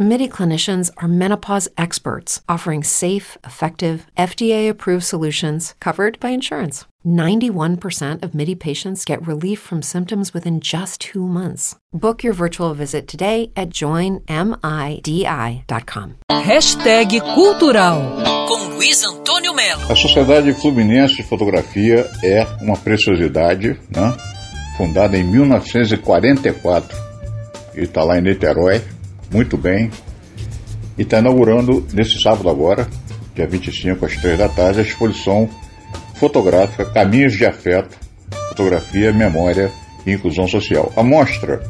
MIDI clinicians are menopause experts offering safe, effective, FDA approved solutions covered by insurance. 91% of MIDI patients get relief from symptoms within just two months. Book your virtual visit today at joinmidi.com. Hashtag Cultural com Luiz Antônio Melo. A Sociedade Fluminense de Fotografia é uma preciosidade, né? fundada em 1944 e está lá em Niterói, muito bem, e está inaugurando nesse sábado agora, dia 25 às 3 da tarde, a exposição fotográfica Caminhos de Afeto, Fotografia, Memória e Inclusão Social. A mostra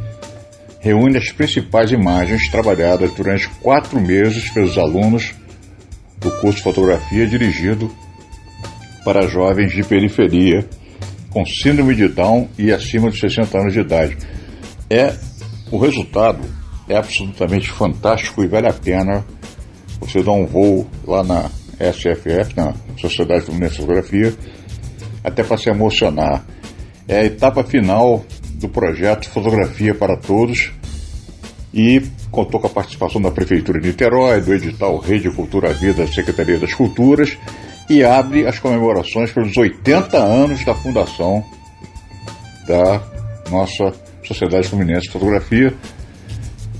reúne as principais imagens trabalhadas durante quatro meses pelos alunos do curso de fotografia dirigido para jovens de periferia com síndrome de Down e acima de 60 anos de idade. É o resultado é absolutamente fantástico e vale a pena você dar um voo lá na SFF, na Sociedade Fluminense de Fotografia, até para se emocionar. É a etapa final do projeto Fotografia para Todos e contou com a participação da Prefeitura de Niterói, do edital Rede Cultura Vida da Secretaria das Culturas e abre as comemorações pelos 80 anos da fundação da nossa Sociedade Fluminense de Fotografia,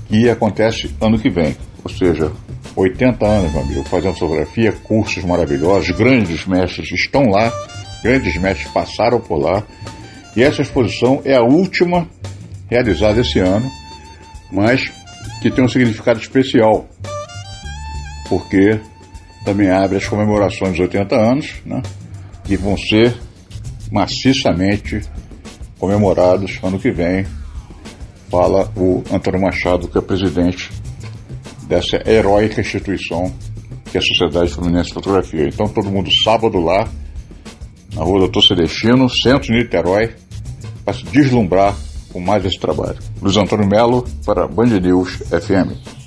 que acontece ano que vem. Ou seja, 80 anos, meu amigo, fazendo fotografia, cursos maravilhosos, grandes mestres estão lá, grandes mestres passaram por lá. E essa exposição é a última realizada esse ano, mas que tem um significado especial, porque também abre as comemorações dos 80 anos, né, que vão ser maciçamente comemorados ano que vem, fala o Antônio Machado, que é presidente dessa heróica instituição que é a Sociedade Fluminense de Fotografia. Então todo mundo sábado lá, na rua Doutor Celestino, centro de Niterói, para se deslumbrar com mais esse trabalho. Luiz Antônio Melo para Band News FM.